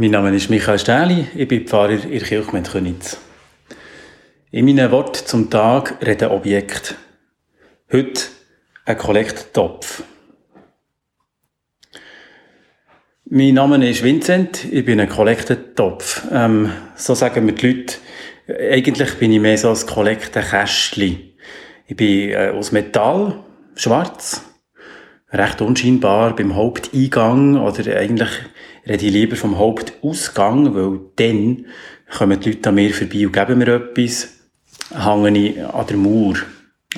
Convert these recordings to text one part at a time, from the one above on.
Mein Name ist Michael Stähli, ich bin Pfarrer in Kirchgemeinde Könitz. In meinen Worten zum Tag reden Objekt. Heute ein Kollekttopf. Mein Name ist Vincent, ich bin ein Kollekttopf. Ähm, so sagen mir die Leute, eigentlich bin ich mehr so ein Kollektenkästchen. Ich bin äh, aus Metall, schwarz, recht unscheinbar beim Haupteingang oder eigentlich rede ich lieber vom Hauptausgang, weil dann kommen die Leute an mir vorbei und geben mir etwas, hänge ich an der Mauer,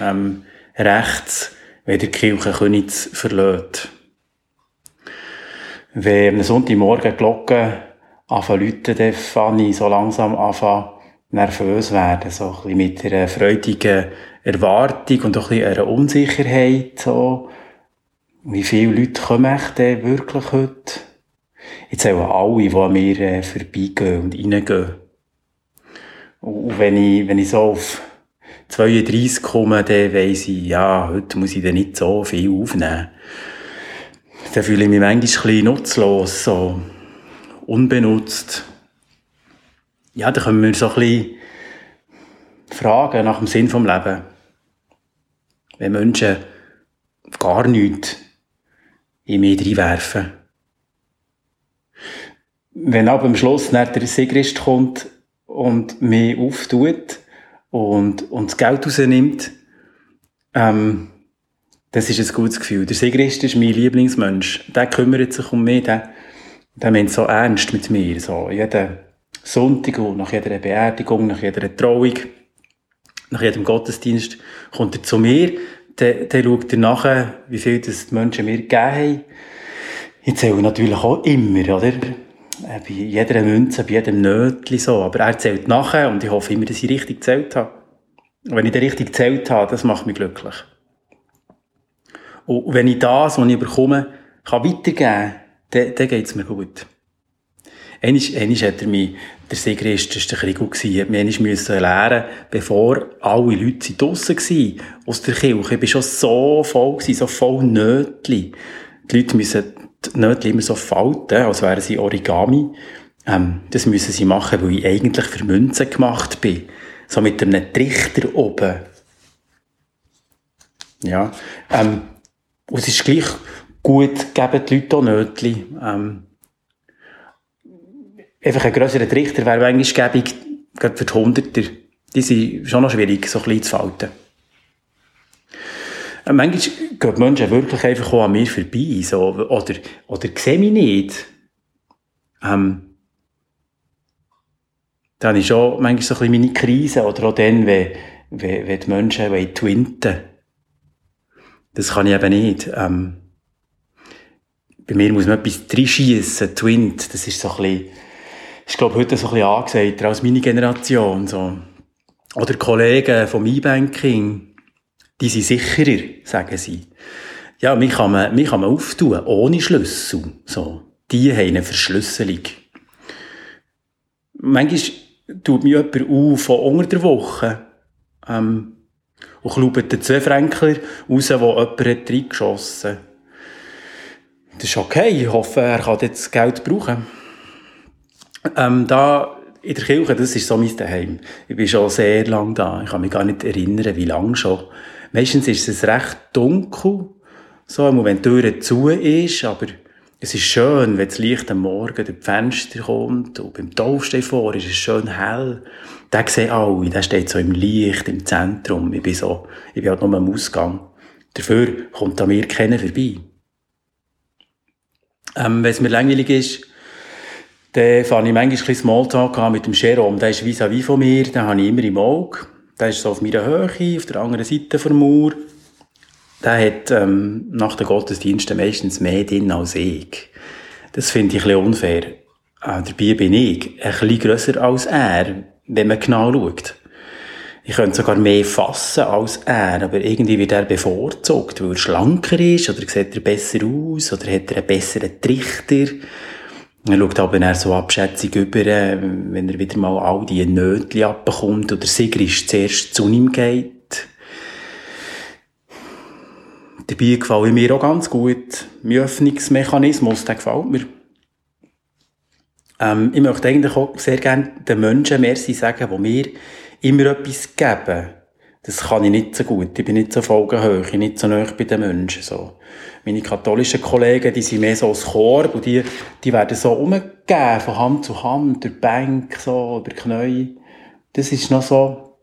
ähm, rechts, wenn der Kirche Königs verlässt. Wenn am Sonntagmorgen die Glocken anfangen zu läuten, fange ich so langsam an nervös werden, so ein bisschen mit einer freudigen Erwartung und auch ein bisschen einer Unsicherheit, so. Wie viele Leute kommen echt wirklich heute? Jetzt auch alle, die an mir äh, vorbeigehen und reingehen. Und wenn ich, wenn ich so auf 32 komme, dann weiss ich, ja, heute muss ich dann nicht so viel aufnehmen. Dann fühle ich mich manchmal ein bisschen nutzlos, so unbenutzt. Ja, dann können wir so ein bisschen fragen nach dem Sinn vom Leben. Wenn Menschen gar nichts in mich reinwerfen. Wenn aber am Schluss der Sigrist kommt und mich auftut und, und das Geld rausnimmt, ähm, das ist ein gutes Gefühl. Der Sigrist ist mein Lieblingsmensch. Der kümmert sich um mich, der, der meint so ernst mit mir. So, jeden Sonntag und nach jeder Beerdigung, nach jeder Trauung, nach jedem Gottesdienst kommt er zu mir, dann, dann schaut er nachher, wie viel das die Menschen mir gegeben haben. Ich zähle natürlich auch immer, oder? Äh, bei jeder Münze, bei jedem Nötchen so. Aber er zählt nachher und ich hoffe immer, dass ich richtig gezählt habe. Und wenn ich den richtig gezählt habe, das macht mich glücklich. Und wenn ich das, was ich bekomme, kann weitergeben kann, dann, dann geht es mir gut. Einmal, einmal hat er mich, der Sigrist, das war gut, gewesen, hat mich müssen lernen, bevor alle Leute draussen waren, aus der Kirche. Ich war schon so voll, so voll Nötchen. Die Leute müssen die Nötchen immer so falten, als wären sie Origami. Ähm, das müssen sie machen, weil ich eigentlich für Münzen gemacht bin. So mit einem Trichter oben. Ja. Ähm, und es ist gleich gut, geben die Leute auch Nötchen. Ähm, einfach ein grösserer Trichter wäre eigentlich gäbig, gerade für die Hunderter. Die sind schon noch schwierig, so klein zu falten. Äh, manchmal gehen Menschen wirklich einfach an mir vorbei, so, oder, oder sehen mich nicht. Ähm, dann ich schon manchmal so ein bisschen meine Krise, oder auch dann, wenn, wenn, wenn die Menschen wollen twinten Das kann ich eben nicht. Ähm, bei mir muss man etwas reinschiessen, twint, das ist so ein bisschen, ich glaube, heute so ein bisschen angesagt, als meine Generation, so. Oder Kollegen vom E-Banking, die sind sicherer, sagen sie. Ja, mich kann man, mich kann man auftun, ohne Schlüssel. So. Die haben eine Verschlüsselung. Manchmal tut mich jemand auf von unter der Woche, ähm, und klaubt den zwei Fränkler raus, wo jemand hat reingeschossen Das ist okay. Ich hoffe, er kann jetzt Geld brauchen. Ähm, da in der Kirche, das ist so mein Daheim. Ich bin schon sehr lange da. Ich kann mich gar nicht erinnern, wie lange schon. Meistens ist es recht dunkel, so, wenn die Tür zu ist, aber es ist schön, wenn das Licht am Morgen durch die Fenster kommt und beim Taufstein vor ist es schön hell. Den sehen alle, der steht so im Licht, im Zentrum. Ich bin so, ich bin halt nur am Ausgang. Dafür kommt an mir keiner vorbei. Ähm, wenn es mir langweilig ist, dann fange ich manchmal ein Smalltalk an mit dem Jerome. Der ist vis-à-vis -vis von mir, den habe ich immer im Auge. Der ist so auf meiner Höhe, auf der anderen Seite der Mauer. Der hat ähm, nach den Gottesdiensten meistens mehr drin als ich. Das finde ich ein bisschen unfair. Äh, dabei bin ich ein bisschen grösser als er, wenn man genau schaut. Ich könnte sogar mehr fassen als er, aber irgendwie wird er bevorzugt, weil er schlanker ist, oder sieht er besser aus, oder hat er einen besseren Trichter. Er schaut aber dann so abschätzig über, äh, wenn er wieder mal all die Nötchen abbekommt oder Sigrist zuerst zu ihm geht. Dabei gefällt mir auch ganz gut. Mein Öffnungsmechanismus, der gefällt mir. Ähm, ich möchte eigentlich auch sehr gerne den Menschen Merci sagen, die mir immer etwas geben. Das kann ich nicht so gut. Ich bin nicht so bin nicht so nah bei den Menschen. So. Meine katholischen Kollegen, die sind mehr so aus Korb und die, die werden so umgegeben, von Hand zu Hand, durch die Bank, so, über die Knie. Das ist noch so,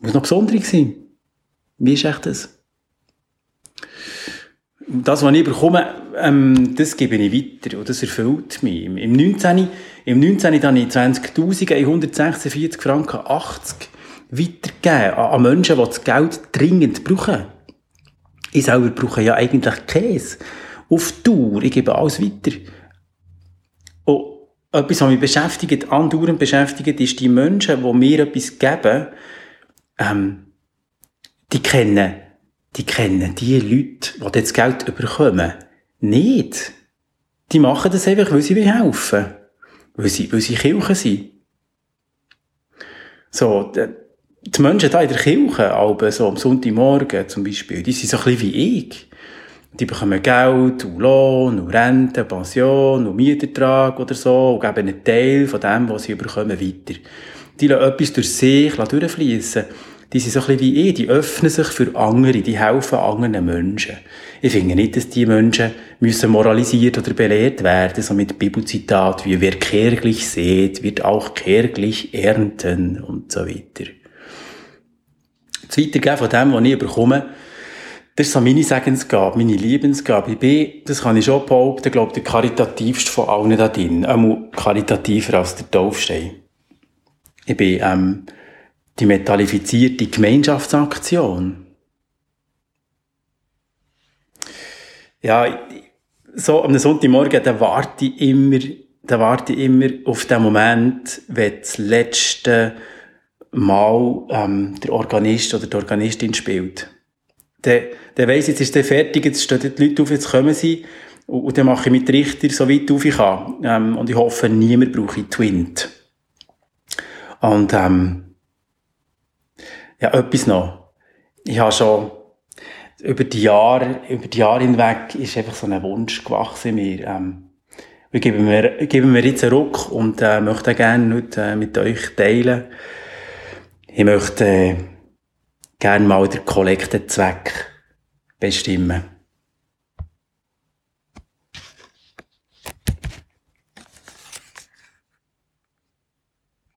muss noch besonders sein. Wie ist echt das? Das, was ich bekomme, ähm, das gebe ich weiter und das erfüllt mich. Im, im 19. Im 19. habe ich 20.146 Franken 80 weitergegeben an, Menschen, die das Geld dringend brauchen. Ich selber brauche ja eigentlich Käse. Auf Tour, ich gebe alles weiter. Und etwas, was mich beschäftigt, andauernd beschäftigt, ist die Menschen, die mir etwas geben, ähm, die kennen, die kennen die Leute, die das Geld bekommen, nicht. Die machen das einfach, weil sie helfen. Weil sie, weil sie Kirchen sind. So, die Menschen da in der Kirche, aber so am Sonntagmorgen zum Beispiel, die sind so ein bisschen wie ich. Die bekommen Geld, und Lohn, und Rente, Pension, und Mietertrag oder so, und geben einen Teil von dem, was sie bekommen, weiter. Die lassen etwas durch sich durchfließen. Die sind so ein bisschen wie ich, die öffnen sich für andere, die helfen anderen Menschen. Ich finde nicht, dass die Menschen müssen moralisiert oder belehrt werden, so mit Bibelzitat wie wer kärglich sät, wird auch kärglich ernten und so weiter das Weitergeben von dem, was ich bekomme, das ist so meine Segensgabe, meine Liebensgabe. Ich bin, das kann ich schon behaupten, glaube der karitativste von allen da drin. Auch karitativer als der Taufstein. Ich bin ähm, die metallifizierte Gemeinschaftsaktion. Ja, so am Sonntagmorgen, da warte ich immer, da warte ich immer auf den Moment, wenn das letzte mal ähm, der Organist oder die Organistin spielt. Der, der weiss, jetzt ist der fertig, jetzt stehen die Leute auf, jetzt kommen sie. Und, und dann mache ich mit Richter so weit auf ich kann. Ähm, und ich hoffe, niemand brauche Twint. Und ähm, ja, etwas noch. Ich habe schon über die Jahre, über die Jahre hinweg ist einfach so ein Wunsch gewachsen mir. Ähm, ich gebe mir, gebe mir jetzt einen Ruck und äh, möchte gerne heute äh, mit euch teilen. Ich möchte äh, gerne mal den Kollektenzweck bestimmen.